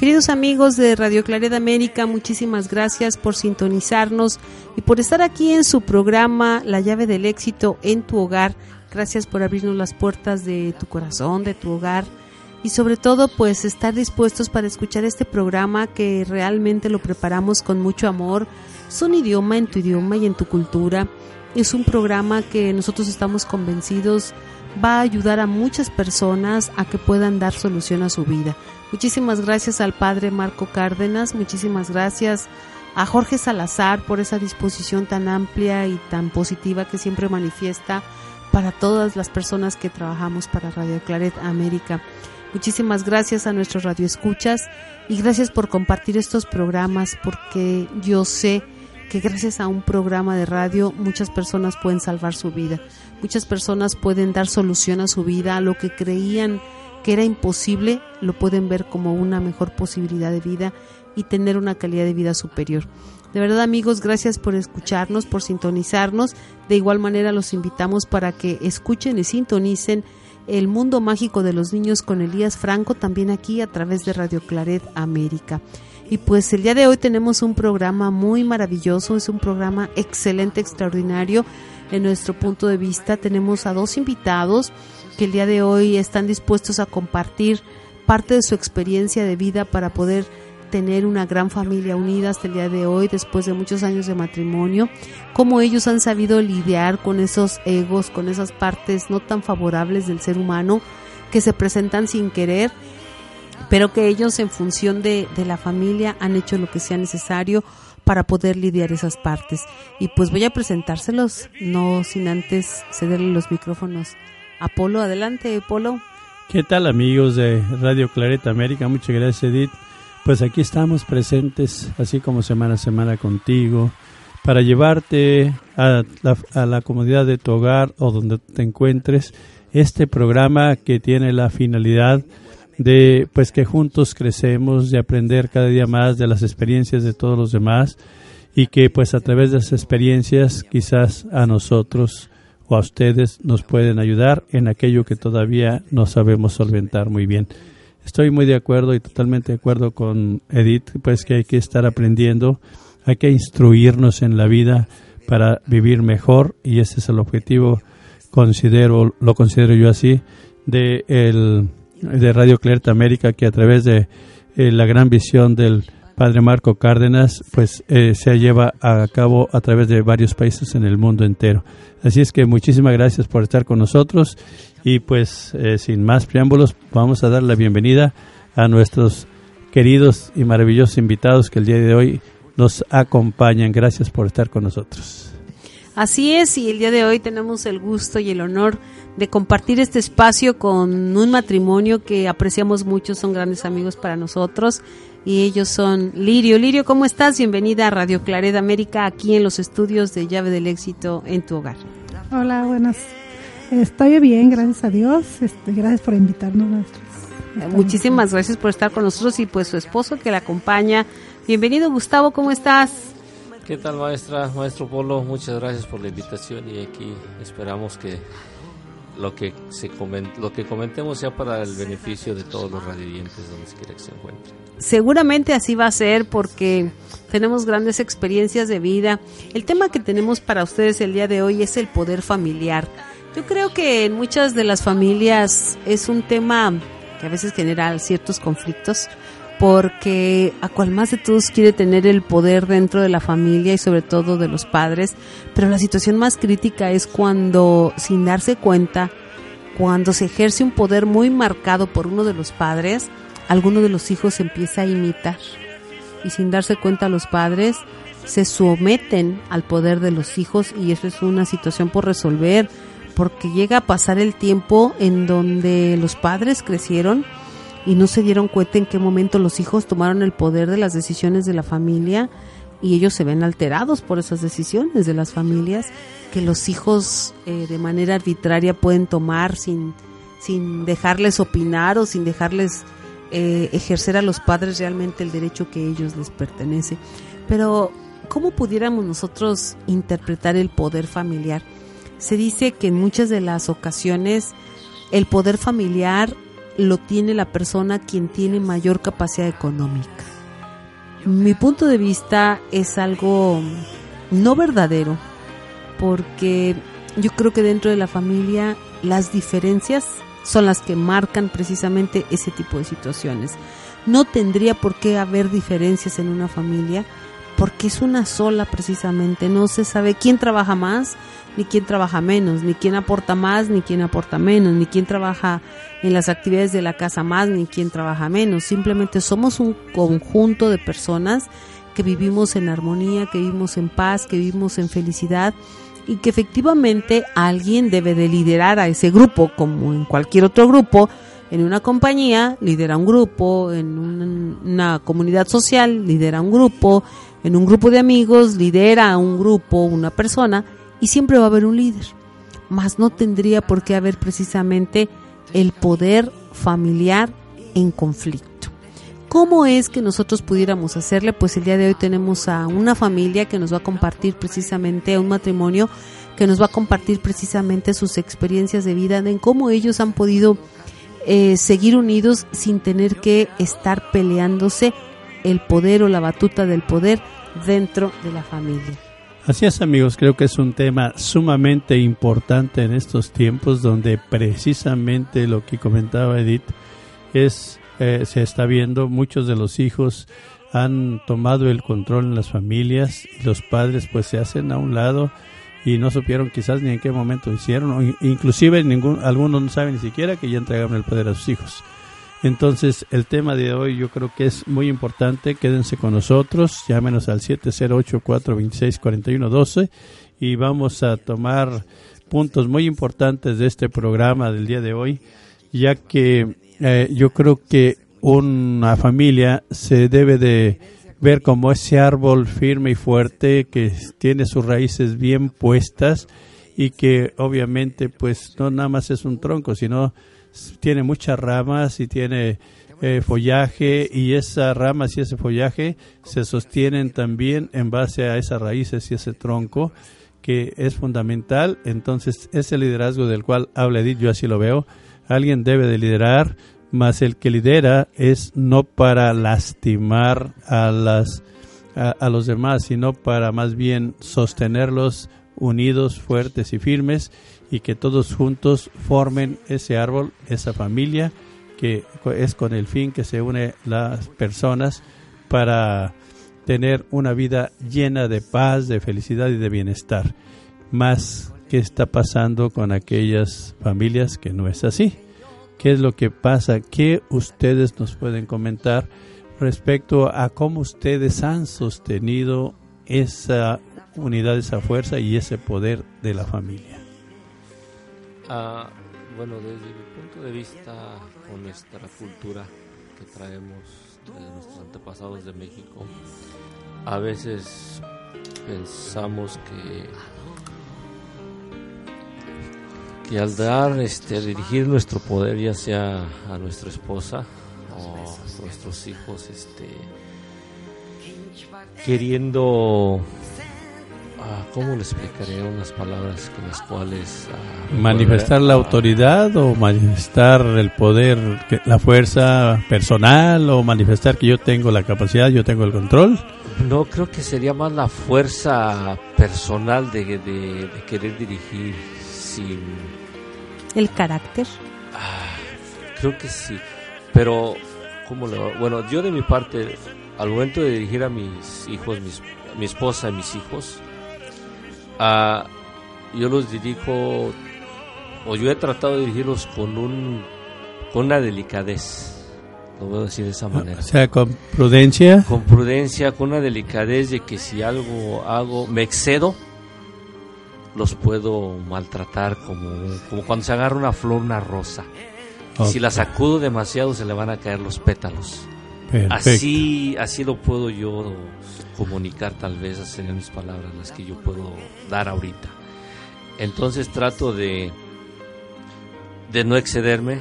Queridos amigos de Radio Claret América, muchísimas gracias por sintonizarnos y por estar aquí en su programa La llave del éxito en tu hogar. Gracias por abrirnos las puertas de tu corazón, de tu hogar y sobre todo pues estar dispuestos para escuchar este programa que realmente lo preparamos con mucho amor. Es un idioma en tu idioma y en tu cultura. Es un programa que nosotros estamos convencidos va a ayudar a muchas personas a que puedan dar solución a su vida. Muchísimas gracias al padre Marco Cárdenas, muchísimas gracias a Jorge Salazar por esa disposición tan amplia y tan positiva que siempre manifiesta para todas las personas que trabajamos para Radio Claret América. Muchísimas gracias a nuestros radioescuchas y gracias por compartir estos programas porque yo sé que gracias a un programa de radio muchas personas pueden salvar su vida, muchas personas pueden dar solución a su vida, a lo que creían que era imposible, lo pueden ver como una mejor posibilidad de vida y tener una calidad de vida superior. De verdad amigos, gracias por escucharnos, por sintonizarnos. De igual manera los invitamos para que escuchen y sintonicen el mundo mágico de los niños con Elías Franco también aquí a través de Radio Claret América. Y pues el día de hoy tenemos un programa muy maravilloso, es un programa excelente, extraordinario en nuestro punto de vista. Tenemos a dos invitados que el día de hoy están dispuestos a compartir parte de su experiencia de vida para poder tener una gran familia unida hasta el día de hoy, después de muchos años de matrimonio, cómo ellos han sabido lidiar con esos egos, con esas partes no tan favorables del ser humano que se presentan sin querer, pero que ellos en función de, de la familia han hecho lo que sea necesario para poder lidiar esas partes. Y pues voy a presentárselos, no sin antes cederle los micrófonos Apolo. Adelante, Apolo. ¿Qué tal amigos de Radio Clareta América? Muchas gracias Edith. Pues aquí estamos presentes, así como semana a semana contigo, para llevarte a la, a la comodidad de tu hogar o donde te encuentres este programa que tiene la finalidad de pues que juntos crecemos, de aprender cada día más de las experiencias de todos los demás y que pues a través de esas experiencias quizás a nosotros o a ustedes nos pueden ayudar en aquello que todavía no sabemos solventar muy bien. Estoy muy de acuerdo y totalmente de acuerdo con Edith, pues que hay que estar aprendiendo, hay que instruirnos en la vida para vivir mejor y ese es el objetivo, considero, lo considero yo así, de, el, de Radio Clerta América, que a través de eh, la gran visión del Padre Marco Cárdenas, pues eh, se lleva a cabo a través de varios países en el mundo entero. Así es que muchísimas gracias por estar con nosotros y pues eh, sin más preámbulos vamos a dar la bienvenida a nuestros queridos y maravillosos invitados que el día de hoy nos acompañan. Gracias por estar con nosotros. Así es, y el día de hoy tenemos el gusto y el honor de compartir este espacio con un matrimonio que apreciamos mucho, son grandes amigos para nosotros y ellos son Lirio. Lirio, ¿cómo estás? Bienvenida a Radio Claret América aquí en los estudios de Llave del Éxito en tu hogar. Hola, buenas. Estoy bien, gracias a Dios. Este, gracias por invitarnos. Muchísimas gracias por estar con nosotros y pues su esposo que la acompaña. Bienvenido Gustavo, ¿cómo estás? ¿Qué tal maestra, maestro Polo? Muchas gracias por la invitación y aquí esperamos que lo que se lo que comentemos sea para el beneficio de todos los radioyentes donde quiera que se encuentren. Seguramente así va a ser porque tenemos grandes experiencias de vida. El tema que tenemos para ustedes el día de hoy es el poder familiar. Yo creo que en muchas de las familias es un tema que a veces genera ciertos conflictos porque a cual más de todos quiere tener el poder dentro de la familia y sobre todo de los padres, pero la situación más crítica es cuando sin darse cuenta, cuando se ejerce un poder muy marcado por uno de los padres, alguno de los hijos empieza a imitar. Y sin darse cuenta los padres se someten al poder de los hijos y eso es una situación por resolver porque llega a pasar el tiempo en donde los padres crecieron y no se dieron cuenta en qué momento los hijos tomaron el poder de las decisiones de la familia y ellos se ven alterados por esas decisiones de las familias que los hijos eh, de manera arbitraria pueden tomar sin, sin dejarles opinar o sin dejarles eh, ejercer a los padres realmente el derecho que ellos les pertenece. Pero, ¿cómo pudiéramos nosotros interpretar el poder familiar? Se dice que en muchas de las ocasiones el poder familiar lo tiene la persona quien tiene mayor capacidad económica. Mi punto de vista es algo no verdadero, porque yo creo que dentro de la familia las diferencias son las que marcan precisamente ese tipo de situaciones. No tendría por qué haber diferencias en una familia porque es una sola precisamente, no se sabe quién trabaja más, ni quién trabaja menos, ni quién aporta más, ni quién aporta menos, ni quién trabaja en las actividades de la casa más, ni quién trabaja menos. Simplemente somos un conjunto de personas que vivimos en armonía, que vivimos en paz, que vivimos en felicidad y que efectivamente alguien debe de liderar a ese grupo, como en cualquier otro grupo, en una compañía lidera un grupo, en una comunidad social lidera un grupo, en un grupo de amigos lidera un grupo, una persona, y siempre va a haber un líder. Mas no tendría por qué haber precisamente el poder familiar en conflicto. ¿Cómo es que nosotros pudiéramos hacerle? Pues el día de hoy tenemos a una familia que nos va a compartir precisamente, a un matrimonio que nos va a compartir precisamente sus experiencias de vida, en cómo ellos han podido eh, seguir unidos sin tener que estar peleándose el poder o la batuta del poder dentro de la familia. Así es amigos, creo que es un tema sumamente importante en estos tiempos donde precisamente lo que comentaba Edith es, eh, se está viendo, muchos de los hijos han tomado el control en las familias y los padres pues se hacen a un lado y no supieron quizás ni en qué momento hicieron, o inclusive ningún, algunos no saben ni siquiera que ya entregaron el poder a sus hijos. Entonces, el tema de hoy yo creo que es muy importante. Quédense con nosotros, llámenos al 708-426-4112 y vamos a tomar puntos muy importantes de este programa del día de hoy, ya que eh, yo creo que una familia se debe de ver como ese árbol firme y fuerte que tiene sus raíces bien puestas y que obviamente pues no nada más es un tronco, sino tiene muchas ramas y tiene eh, follaje y esas ramas y ese follaje se sostienen también en base a esas raíces y ese tronco que es fundamental. Entonces, ese liderazgo del cual habla Edith, yo así lo veo. Alguien debe de liderar, más el que lidera es no para lastimar a las a los demás, sino para más bien sostenerlos unidos, fuertes y firmes y que todos juntos formen ese árbol, esa familia, que es con el fin que se une las personas para tener una vida llena de paz, de felicidad y de bienestar. Más que está pasando con aquellas familias que no es así. ¿Qué es lo que pasa? ¿Qué ustedes nos pueden comentar respecto a cómo ustedes han sostenido esa unidad, esa fuerza y ese poder de la familia? Ah, bueno, desde mi punto de vista, con nuestra cultura que traemos de nuestros antepasados de México, a veces pensamos que que al dar, este, dirigir nuestro poder, ya sea a nuestra esposa o a nuestros hijos, este, queriendo Ah, ¿Cómo le explicaré unas palabras con las cuales... Ah, ¿Manifestar la autoridad o manifestar el poder, la fuerza personal o manifestar que yo tengo la capacidad, yo tengo el control? No, creo que sería más la fuerza personal de, de, querer dirigir sin... ¿El carácter? Ah, creo que sí, pero... ¿cómo lo, bueno, yo de mi parte, al momento de dirigir a mis hijos, mis, mi esposa y mis hijos, yo los dirijo, o yo he tratado de dirigirlos con, un, con una delicadez. Lo voy a decir de esa manera. O sea, con prudencia. Con prudencia, con una delicadez de que si algo hago, me excedo, los puedo maltratar como, como cuando se agarra una flor, una rosa. Si la sacudo demasiado se le van a caer los pétalos. Así, así lo puedo yo comunicar, tal vez, hacer mis palabras las que yo puedo dar ahorita. Entonces trato de, de no excederme,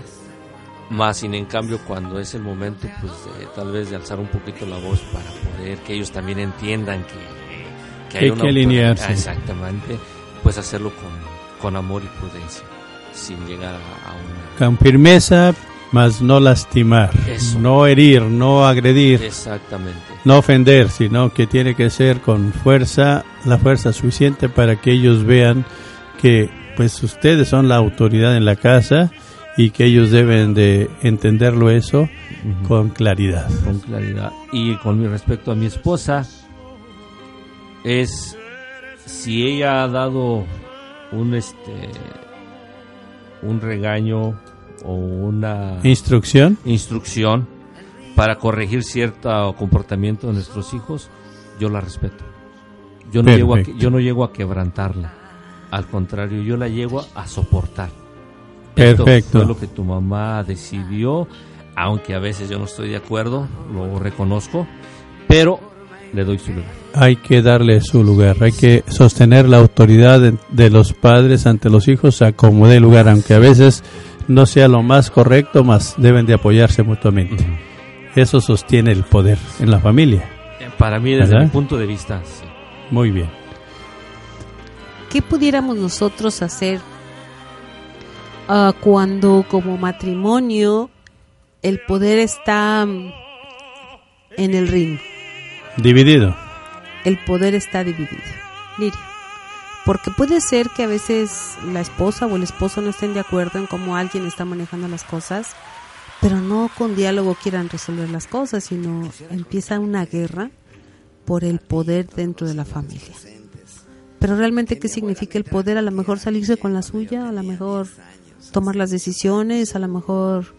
más sin en cambio cuando es el momento, pues tal vez de alzar un poquito la voz para poder que ellos también entiendan que, hay, una que alinearse. Exactamente, pues hacerlo con, con amor y prudencia, sin llegar a, a una... Con firmeza, más no lastimar, no herir, no agredir, Exactamente. no ofender, sino que tiene que ser con fuerza, la fuerza suficiente para que ellos vean que pues ustedes son la autoridad en la casa y que ellos deben de entenderlo eso con claridad. Con claridad. Y con mi respecto a mi esposa, es si ella ha dado un este un regaño o una instrucción instrucción para corregir cierto comportamiento de nuestros hijos, yo la respeto. Yo no, llego a, yo no llego a quebrantarla. Al contrario, yo la llego a, soportar. Perfecto. Esto fue lo que tu mamá decidió, aunque a veces yo no estoy de acuerdo, lo reconozco, pero le doy su lugar. Hay que darle su lugar, hay que sostener la autoridad de, los padres ante los hijos a como dé lugar, aunque a veces no sea lo más correcto, más deben de apoyarse mutuamente. Eso sostiene el poder en la familia. Para mí, desde mi punto de vista, sí. Muy bien. ¿Qué pudiéramos nosotros hacer uh, cuando como matrimonio el poder está en el ring? Dividido. El poder está dividido. Liria. Porque puede ser que a veces la esposa o el esposo no estén de acuerdo en cómo alguien está manejando las cosas, pero no con diálogo quieran resolver las cosas, sino empieza una guerra por el poder dentro de la familia. Pero realmente, ¿qué significa el poder? A lo mejor salirse con la suya, a lo mejor tomar las decisiones, a lo mejor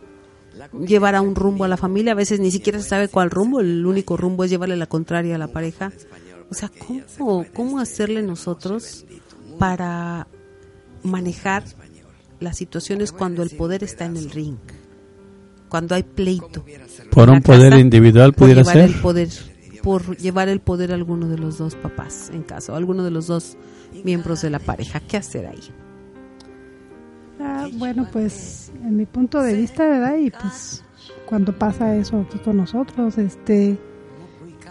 llevar a un rumbo a la familia. A veces ni siquiera se sabe cuál rumbo, el único rumbo es llevarle la contraria a la pareja. O sea, ¿cómo, cómo hacerle nosotros para manejar las situaciones cuando el poder está en el ring, cuando hay pleito. Por un poder individual pudiera por ser. El poder, por llevar el poder a alguno de los dos papás en caso, alguno de los dos miembros de la pareja. ¿Qué hacer ahí? Ah, bueno, pues en mi punto de vista, ¿verdad? Y pues cuando pasa eso aquí con nosotros, este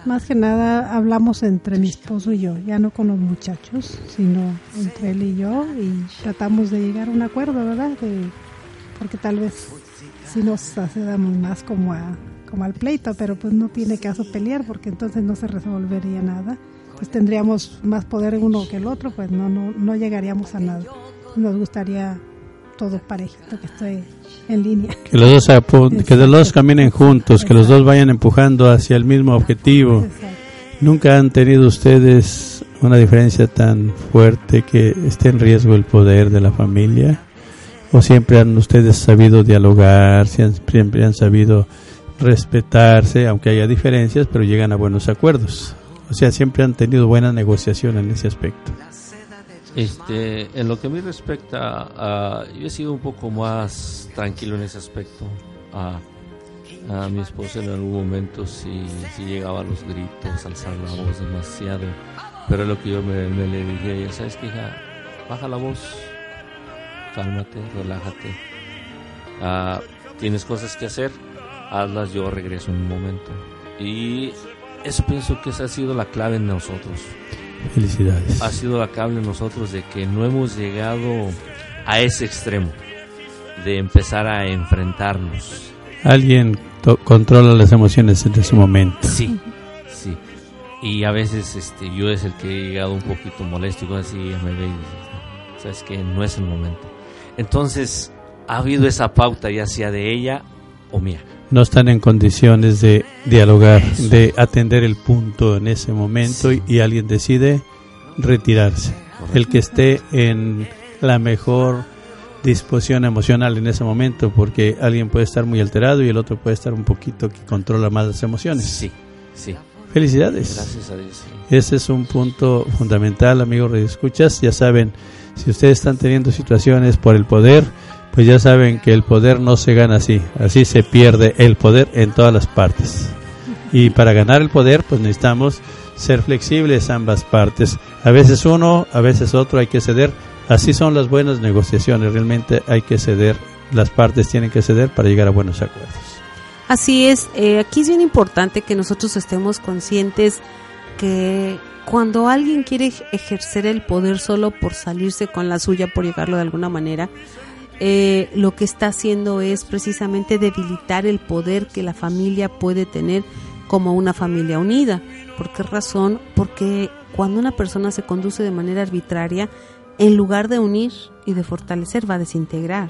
más que nada hablamos entre mi esposo y yo, ya no con los muchachos, sino entre él y yo y tratamos de llegar a un acuerdo, ¿verdad? porque tal vez si nos hacemos más como, a, como al pleito, pero pues no tiene caso pelear porque entonces no se resolvería nada. Pues tendríamos más poder uno que el otro, pues no, no, no llegaríamos a nada. Nos gustaría todos parejito, que estoy en línea. Que los dos, que los dos caminen juntos, que los dos vayan empujando hacia el mismo objetivo. ¿Nunca han tenido ustedes una diferencia tan fuerte que esté en riesgo el poder de la familia? ¿O siempre han ustedes sabido dialogar, siempre han sabido respetarse, aunque haya diferencias, pero llegan a buenos acuerdos? O sea, siempre han tenido buena negociación en ese aspecto. Este, en lo que a mí respecta, yo he sido un poco más tranquilo en ese aspecto. a mi esposa en algún momento si, si llegaba a los gritos, alzar la voz demasiado. Pero lo que yo me, le dije a ella, ¿sabes qué, hija? Baja la voz, cálmate, relájate. Ah, tienes cosas que hacer, hazlas, yo regreso en un momento. Y eso pienso que esa ha sido la clave en nosotros. Felicidades. Ha sido la en nosotros de que no hemos llegado a ese extremo de empezar a enfrentarnos. Alguien controla las emociones en ese momento. Sí, sí. Y a veces este, yo es el que he llegado un poquito molesto y así me ve y sabes que no es el momento. Entonces ha habido esa pauta ya sea de ella o mía no están en condiciones de dialogar, de atender el punto en ese momento y, alguien decide retirarse. El que esté en la mejor disposición emocional en ese momento, porque alguien puede estar muy alterado y el otro puede estar un poquito que controla más las emociones. Sí, sí. Felicidades. Gracias a Dios. Ese es un punto fundamental, amigos escuchas. Ya saben, si ustedes están teniendo situaciones por el poder, pues ya saben que el poder no se gana así, así se pierde el poder en todas las partes. Y para ganar el poder, pues necesitamos ser flexibles ambas partes. A veces uno, a veces otro hay que ceder. Así son las buenas negociaciones. Realmente hay que ceder. Las partes tienen que ceder para llegar a buenos acuerdos. Así es. Eh, aquí es bien importante que nosotros estemos conscientes que cuando alguien quiere ejercer el poder solo por salirse con la suya, por llegarlo de alguna manera, eh, lo que está haciendo es precisamente debilitar el poder que la familia puede tener como una familia unida. ¿Por qué razón? Porque cuando una persona se conduce de manera arbitraria, en lugar de unir y de fortalecer, va a desintegrar,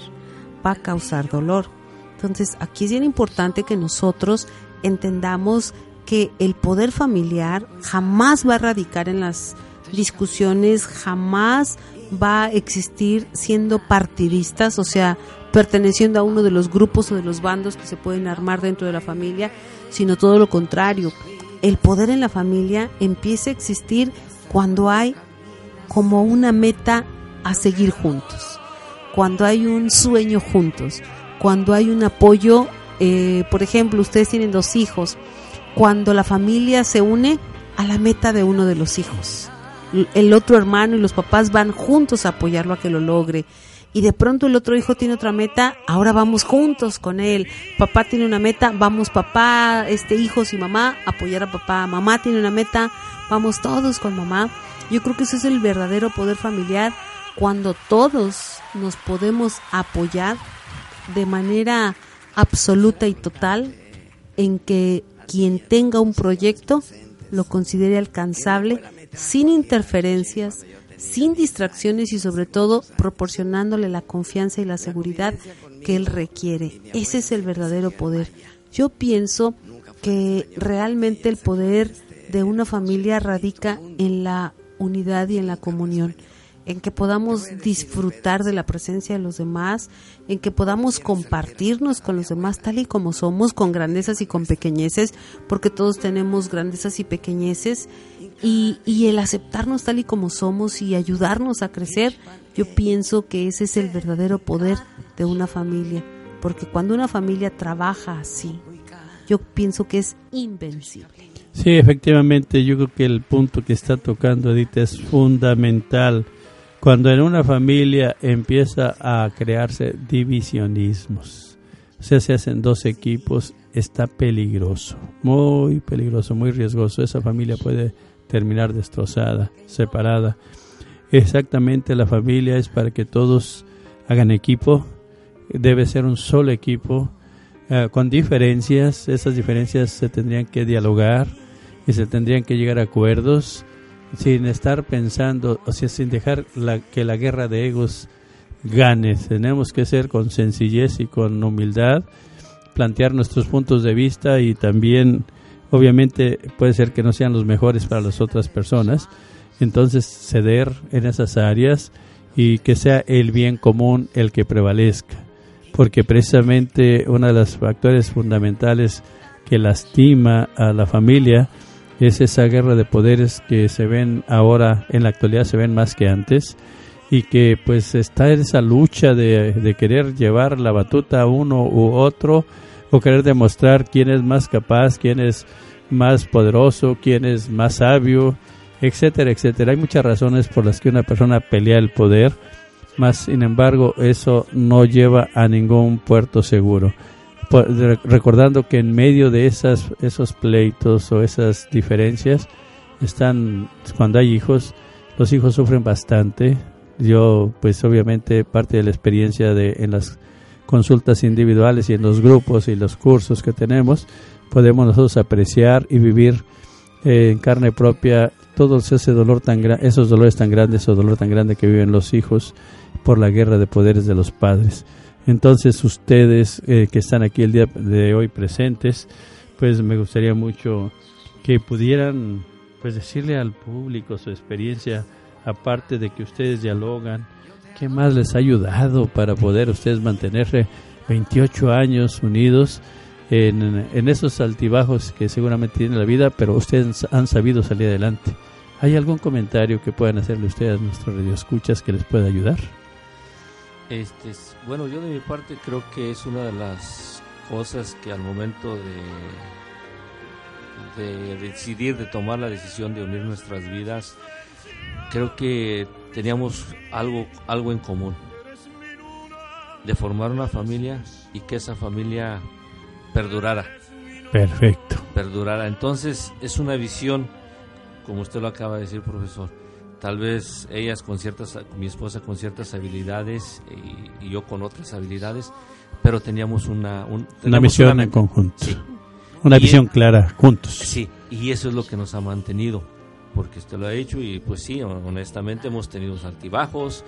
va a causar dolor. Entonces, aquí es bien importante que nosotros entendamos que el poder familiar jamás va a radicar en las discusiones, jamás va a existir siendo partidistas, o sea, perteneciendo a uno de los grupos o de los bandos que se pueden armar dentro de la familia, sino todo lo contrario. El poder en la familia empieza a existir cuando hay como una meta a seguir juntos, cuando hay un sueño juntos, cuando hay un apoyo, eh, por ejemplo, ustedes tienen dos hijos, cuando la familia se une a la meta de uno de los hijos. El otro hermano y los papás van juntos a apoyarlo a que lo logre. Y de pronto el otro hijo tiene otra meta, ahora vamos juntos con él. Papá tiene una meta, vamos papá, este hijos y mamá, apoyar a papá. Mamá tiene una meta, vamos todos con mamá. Yo creo que ese es el verdadero poder familiar cuando todos nos podemos apoyar de manera absoluta y total en que quien tenga un proyecto lo considere alcanzable sin interferencias, sin distracciones y sobre todo proporcionándole la confianza y la seguridad que él requiere. Ese es el verdadero poder. Yo pienso que realmente el poder de una familia radica en la unidad y en la comunión en que podamos disfrutar de la presencia de los demás, en que podamos compartirnos con los demás tal y como somos, con grandezas y con pequeñeces, porque todos tenemos grandezas y pequeñeces, y, y el aceptarnos tal y como somos y ayudarnos a crecer, yo pienso que ese es el verdadero poder de una familia, porque cuando una familia trabaja así, yo pienso que es invencible. Sí, efectivamente, yo creo que el punto que está tocando Edith es fundamental cuando en una familia empieza a crearse divisionismos, o sea, se hacen dos equipos, está peligroso, muy peligroso, muy riesgoso. Esa familia puede terminar destrozada, separada. Exactamente la familia es para que todos hagan equipo, debe ser un solo equipo, eh, con diferencias, esas diferencias se tendrían que dialogar y se tendrían que llegar a acuerdos sin estar pensando, o sea, sin dejar la, que la guerra de egos gane. Tenemos que ser con sencillez y con humildad, plantear nuestros puntos de vista y también, obviamente, puede ser que no sean los mejores para las otras personas. Entonces, ceder en esas áreas y que sea el bien común el que prevalezca. Porque precisamente uno de los factores fundamentales que lastima a la familia es esa guerra de poderes que se ven ahora en la actualidad se ven más que antes y que pues está esa lucha de, querer llevar la batuta a uno u otro o querer demostrar quién es más capaz, quién es más poderoso, quién es más sabio, etcétera, etcétera. Hay muchas razones por las que una persona pelea el poder, más sin embargo eso no lleva a ningún puerto seguro recordando que en medio de esas, esos pleitos o esas diferencias están, cuando hay hijos, los hijos sufren bastante. Yo, pues obviamente, parte de la experiencia de en las consultas individuales y en los grupos y los cursos que tenemos, podemos nosotros apreciar y vivir eh, en carne propia todos ese dolor tan esos dolores tan grandes o dolor tan grande que viven los hijos por la guerra de poderes de los padres. Entonces ustedes eh, que están aquí el día de hoy presentes, pues me gustaría mucho que pudieran pues decirle al público su experiencia, aparte de que ustedes dialogan, qué más les ha ayudado para poder ustedes mantenerse 28 años unidos en, en esos altibajos que seguramente tiene la vida, pero ustedes han sabido salir adelante. ¿Hay algún comentario que puedan hacerle ustedes a nuestros radioescuchas que les pueda ayudar? Este, bueno, yo de mi parte creo que es una de las cosas que al momento de, de decidir, de tomar la decisión de unir nuestras vidas, creo que teníamos algo, algo en común, de formar una familia y que esa familia perdurara. Perfecto. Perdurara. Entonces es una visión, como usted lo acaba de decir, profesor. Tal vez ellas con ciertas, mi esposa con ciertas habilidades y, yo con otras habilidades, pero teníamos una, una misión en conjunto. Una visión clara juntos. Sí, y eso es lo que nos ha mantenido, porque usted lo ha hecho y pues sí, honestamente hemos tenido altibajos,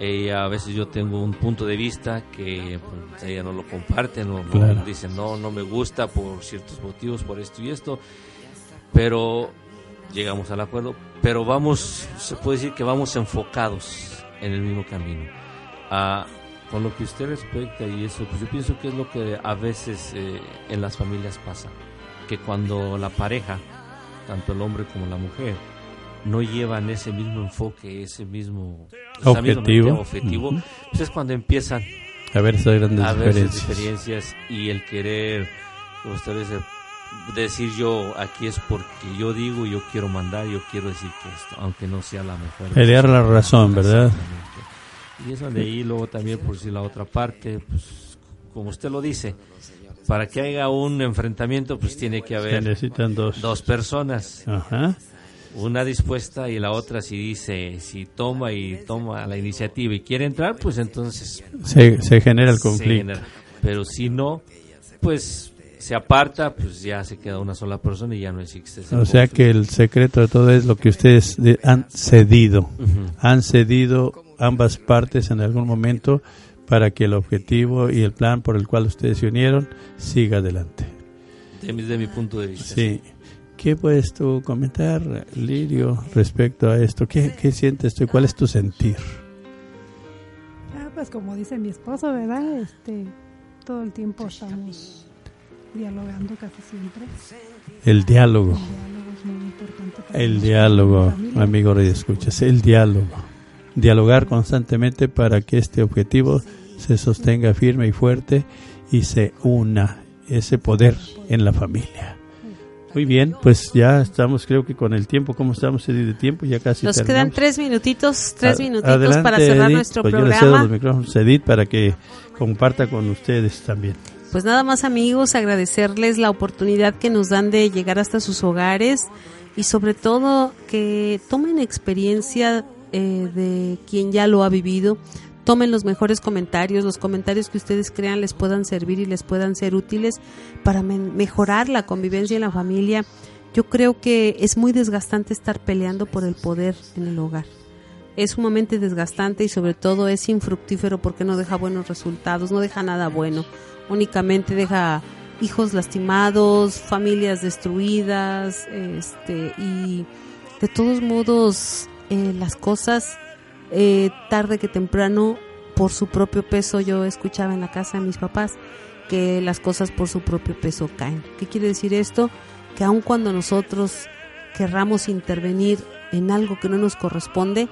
ella a veces yo tengo un punto de vista que pues, ella no lo comparte, no, dice no, no me gusta por ciertos motivos, por esto y esto, pero llegamos al acuerdo, pero vamos, se puede decir que vamos enfocados en el mismo camino. Ah, con lo que usted respecta y eso, pues yo pienso que es lo que a veces eh, en las familias pasa, que cuando la pareja, tanto el hombre como la mujer, no llevan ese mismo enfoque, ese mismo objetivo, objetivo pues es cuando empiezan a ver esas grandes a ver diferencias. y el querer, como usted dice, decir yo aquí es porque yo digo, yo quiero mandar, yo quiero decir que esto, aunque no sea la mejor. Pelear la razón, ¿verdad? Y eso de ahí luego también por si la otra parte, pues como usted lo dice, para que haya un enfrentamiento pues tiene que haber necesitan dos. dos personas. Ajá una dispuesta y la otra si dice, si toma y toma la iniciativa y quiere entrar, pues entonces se, se genera el conflicto. Pero si no, pues se aparta, pues ya se queda una sola persona y ya no existe. o sea que el secreto de todo es lo que ustedes han cedido. Han cedido ambas partes en algún momento para que el objetivo y el plan por el cual ustedes se unieron siga adelante. Desde mi punto de vista. sí. ¿Qué puedes tú comentar, Lirio, respecto a esto? ¿Qué, qué sientes tú y cuál es tu sentir? Ah, pues como dice mi esposo, ¿verdad? Este, todo el tiempo estamos dialogando casi siempre. El diálogo. El diálogo es muy importante. el diálogo, amigo Rey Escuchas, el diálogo. Dialogar constantemente para que este objetivo se sostenga firme y fuerte y se una ese poder en la familia. Muy bien, pues ya estamos, creo que con el tiempo, ¿cómo estamos de tiempo? Ya casi Nos quedan tres minutitos, tres minutitos para cerrar nuestro pues programa. Yo le cedo los micrófonos a Edith para que comparta con ustedes también. Pues nada más amigos, agradecerles la oportunidad que nos dan de llegar hasta sus hogares y sobre todo que tomen experiencia eh, de quien ya lo ha vivido, tomen los mejores comentarios, los comentarios que ustedes crean les puedan servir y les puedan ser útiles para mejorar la convivencia en la familia. Yo creo que es muy desgastante estar peleando por el poder en el hogar. Es sumamente desgastante y sobre todo es infructífero porque no deja buenos resultados, no deja nada bueno. Únicamente deja hijos lastimados, familias destruidas, este y de todos modos eh, las cosas eh, tarde que temprano por su propio peso yo escuchaba en la casa de mis papás que las cosas por su propio peso caen. ¿Qué quiere decir esto? Que aun cuando nosotros querramos intervenir en algo que no nos corresponde,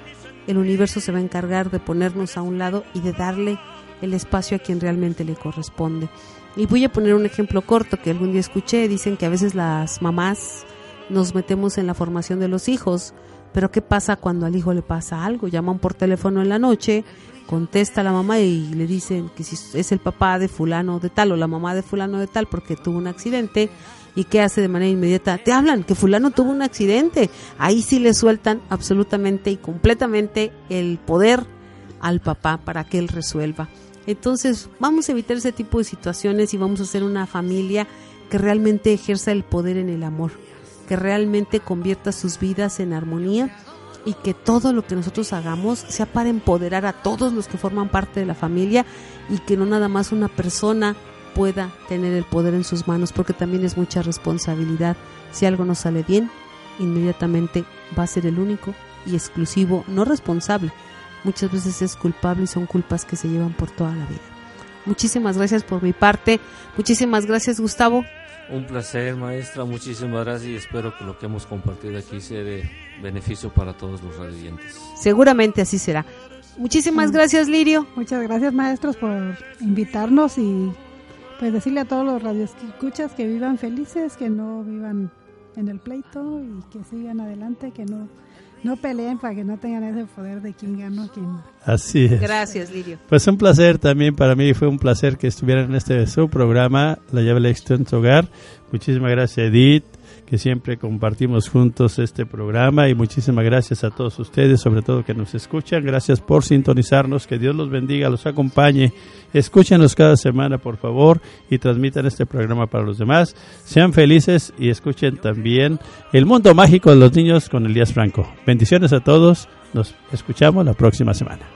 el universo se va a encargar de ponernos a un lado y de darle el espacio a quien realmente le corresponde. Y voy a poner un ejemplo corto que algún día escuché. Dicen que a veces las mamás nos metemos en la formación de los hijos pero ¿qué pasa cuando al hijo le pasa algo? Llaman por teléfono en la noche, contesta la mamá y le dicen que si es el papá de fulano de tal o la mamá de fulano de tal porque tuvo un accidente y qué hace de manera inmediata, te hablan que fulano tuvo un accidente. Ahí sí le sueltan absolutamente y completamente el poder al papá para que él resuelva. Entonces, vamos a evitar ese tipo de situaciones y vamos a hacer una familia que realmente ejerza el poder en el amor que realmente convierta sus vidas en armonía y que todo lo que nosotros hagamos sea para empoderar a todos los que forman parte de la familia y que no nada más una persona pueda tener el poder en sus manos porque también es mucha responsabilidad. Si algo no sale bien, inmediatamente va a ser el único y exclusivo, no responsable. Muchas veces es culpable y son culpas que se llevan por toda la vida. Muchísimas gracias por mi parte. Muchísimas gracias Gustavo. Un placer, maestra. Muchísimas gracias y espero que lo que hemos compartido aquí sea de beneficio para todos los radiantes. Seguramente así será. Muchísimas gracias, Lirio. Muchas gracias, maestros, por invitarnos y pues decirle a todos los radioescuchas que vivan felices, que no vivan en el pleito y que sigan adelante, que no no peleen para que no tengan ese poder de quién gana quién. Así es. Gracias, Lirio. Pues un placer también para mí, fue un placer que estuvieran en este su programa, La llave del éxito en hogar. Muchísimas gracias, Edith que siempre compartimos juntos este programa y muchísimas gracias a todos ustedes, sobre todo que nos escuchan. Gracias por sintonizarnos, que Dios los bendiga, los acompañe. Escúchenos cada semana, por favor, y transmitan este programa para los demás. Sean felices y escuchen también El Mundo Mágico de los Niños con Elías Franco. Bendiciones a todos. Nos escuchamos la próxima semana.